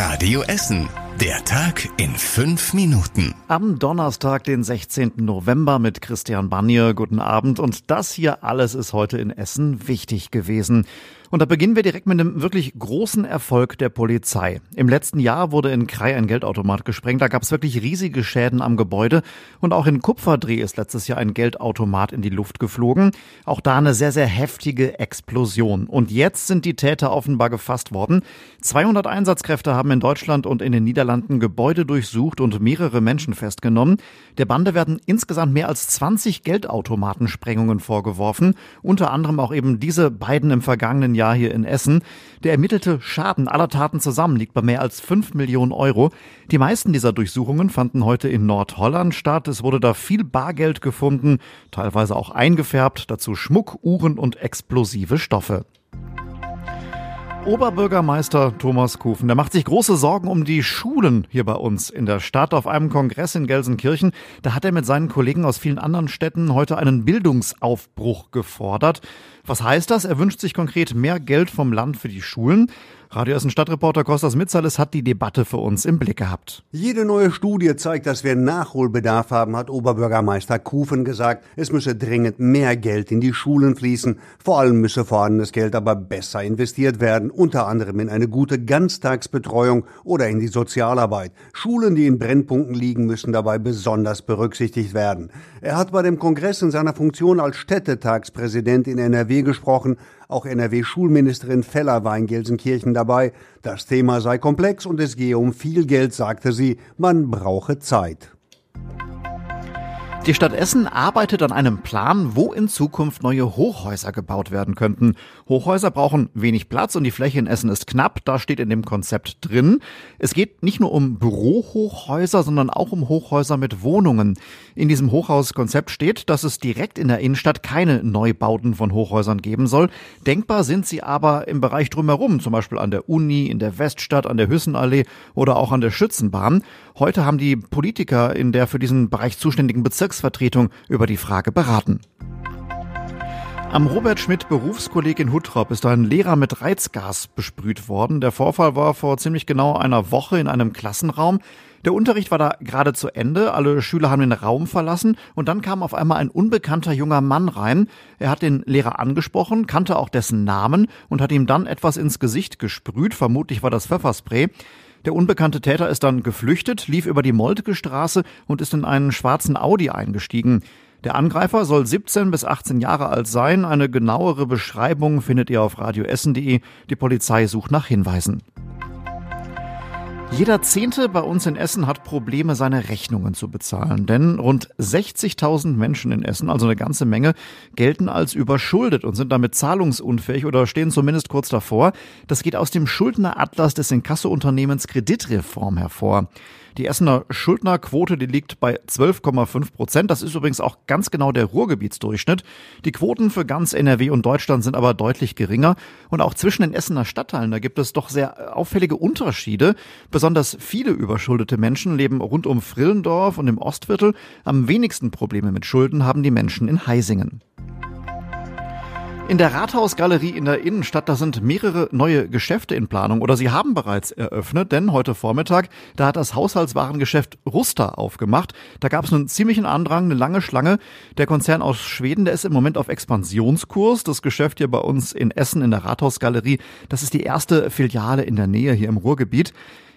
Radio Essen. Der Tag in fünf Minuten. Am Donnerstag, den 16. November mit Christian Banier. Guten Abend. Und das hier alles ist heute in Essen wichtig gewesen. Und da beginnen wir direkt mit einem wirklich großen Erfolg der Polizei. Im letzten Jahr wurde in Krei ein Geldautomat gesprengt. Da gab es wirklich riesige Schäden am Gebäude. Und auch in Kupferdreh ist letztes Jahr ein Geldautomat in die Luft geflogen. Auch da eine sehr, sehr heftige Explosion. Und jetzt sind die Täter offenbar gefasst worden. 200 Einsatzkräfte haben in Deutschland und in den Niederlanden Gebäude durchsucht und mehrere Menschen festgenommen. Der Bande werden insgesamt mehr als 20 Geldautomatensprengungen vorgeworfen. Unter anderem auch eben diese beiden im vergangenen Jahr Jahr hier in Essen. Der ermittelte Schaden aller Taten zusammen liegt bei mehr als 5 Millionen Euro. Die meisten dieser Durchsuchungen fanden heute in Nordholland statt. Es wurde da viel Bargeld gefunden, teilweise auch eingefärbt, dazu Schmuck, Uhren und explosive Stoffe. Oberbürgermeister Thomas Kufen, der macht sich große Sorgen um die Schulen hier bei uns in der Stadt. Auf einem Kongress in Gelsenkirchen, da hat er mit seinen Kollegen aus vielen anderen Städten heute einen Bildungsaufbruch gefordert. Was heißt das? Er wünscht sich konkret mehr Geld vom Land für die Schulen. Radio Essen Stadtreporter Kostas Mitzales hat die Debatte für uns im Blick gehabt. Jede neue Studie zeigt, dass wir Nachholbedarf haben, hat Oberbürgermeister Kufen gesagt. Es müsse dringend mehr Geld in die Schulen fließen. Vor allem müsse vorhandenes Geld aber besser investiert werden, unter anderem in eine gute Ganztagsbetreuung oder in die Sozialarbeit. Schulen, die in Brennpunkten liegen, müssen dabei besonders berücksichtigt werden. Er hat bei dem Kongress in seiner Funktion als Städtetagspräsident in NRW gesprochen. Auch NRW-Schulministerin Feller war in Gelsenkirchen dabei. Das Thema sei komplex und es gehe um viel Geld, sagte sie. Man brauche Zeit. Die Stadt Essen arbeitet an einem Plan, wo in Zukunft neue Hochhäuser gebaut werden könnten. Hochhäuser brauchen wenig Platz und die Fläche in Essen ist knapp. Da steht in dem Konzept drin. Es geht nicht nur um Bürohochhäuser, sondern auch um Hochhäuser mit Wohnungen. In diesem Hochhauskonzept steht, dass es direkt in der Innenstadt keine Neubauten von Hochhäusern geben soll. Denkbar sind sie aber im Bereich drumherum, zum Beispiel an der Uni, in der Weststadt, an der Hüssenallee oder auch an der Schützenbahn. Heute haben die Politiker in der für diesen Bereich zuständigen Bezirks Bezirksvertretung über die Frage beraten. Am Robert Schmidt Berufskolleg in Huttrop ist ein Lehrer mit Reizgas besprüht worden. Der Vorfall war vor ziemlich genau einer Woche in einem Klassenraum. Der Unterricht war da gerade zu Ende, alle Schüler haben den Raum verlassen und dann kam auf einmal ein unbekannter junger Mann rein. Er hat den Lehrer angesprochen, kannte auch dessen Namen und hat ihm dann etwas ins Gesicht gesprüht, vermutlich war das Pfefferspray. Der unbekannte Täter ist dann geflüchtet, lief über die Moltke Straße und ist in einen schwarzen Audi eingestiegen. Der Angreifer soll 17 bis 18 Jahre alt sein. Eine genauere Beschreibung findet ihr auf radioessen.de. Die Polizei sucht nach Hinweisen. Jeder Zehnte bei uns in Essen hat Probleme, seine Rechnungen zu bezahlen. Denn rund 60.000 Menschen in Essen, also eine ganze Menge, gelten als überschuldet und sind damit zahlungsunfähig oder stehen zumindest kurz davor. Das geht aus dem Schuldneratlas des Inkasso-Unternehmens Kreditreform hervor. Die Essener Schuldnerquote, die liegt bei 12,5 Prozent. Das ist übrigens auch ganz genau der Ruhrgebietsdurchschnitt. Die Quoten für ganz NRW und Deutschland sind aber deutlich geringer. Und auch zwischen den Essener Stadtteilen, da gibt es doch sehr auffällige Unterschiede. Besonders viele überschuldete Menschen leben rund um Frillendorf und im Ostviertel. Am wenigsten Probleme mit Schulden haben die Menschen in Heisingen. In der Rathausgalerie in der Innenstadt, da sind mehrere neue Geschäfte in Planung oder sie haben bereits eröffnet, denn heute Vormittag, da hat das Haushaltswarengeschäft Ruster aufgemacht. Da gab es einen ziemlichen Andrang, eine lange Schlange. Der Konzern aus Schweden, der ist im Moment auf Expansionskurs. Das Geschäft hier bei uns in Essen in der Rathausgalerie, das ist die erste Filiale in der Nähe hier im Ruhrgebiet.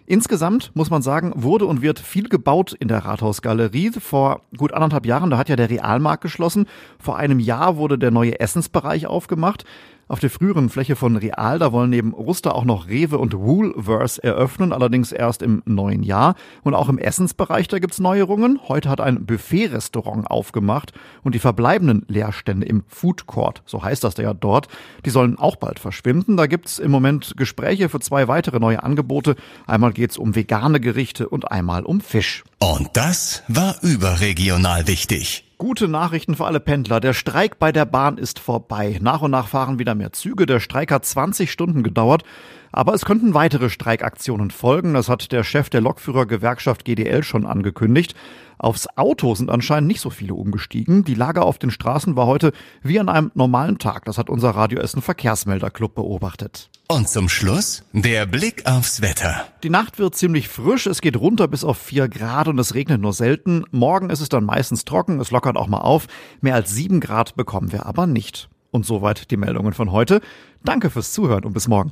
Insgesamt muss man sagen, wurde und wird viel gebaut in der Rathausgalerie. Vor gut anderthalb Jahren, da hat ja der Realmarkt geschlossen. Vor einem Jahr wurde der neue Essensbereich aufgemacht. Auf der früheren Fläche von Real, da wollen neben Ruster auch noch Rewe und Woolworths eröffnen, allerdings erst im neuen Jahr. Und auch im Essensbereich, da gibt's Neuerungen. Heute hat ein Buffet-Restaurant aufgemacht und die verbleibenden Leerstände im Food Court, so heißt das ja dort, die sollen auch bald verschwinden. Da gibt's im Moment Gespräche für zwei weitere neue Angebote. Einmal geht's um vegane Gerichte und einmal um Fisch. Und das war überregional wichtig. Gute Nachrichten für alle Pendler. Der Streik bei der Bahn ist vorbei. Nach und nach fahren wieder mehr Züge. Der Streik hat 20 Stunden gedauert. Aber es könnten weitere Streikaktionen folgen. Das hat der Chef der Lokführergewerkschaft GDL schon angekündigt. Aufs Auto sind anscheinend nicht so viele umgestiegen. Die Lage auf den Straßen war heute wie an einem normalen Tag. Das hat unser Radio Essen Verkehrsmelderclub beobachtet. Und zum Schluss der Blick aufs Wetter. Die Nacht wird ziemlich frisch, es geht runter bis auf 4 Grad und es regnet nur selten. Morgen ist es dann meistens trocken, es lockert auch mal auf. Mehr als 7 Grad bekommen wir aber nicht. Und soweit die Meldungen von heute. Danke fürs Zuhören und bis morgen.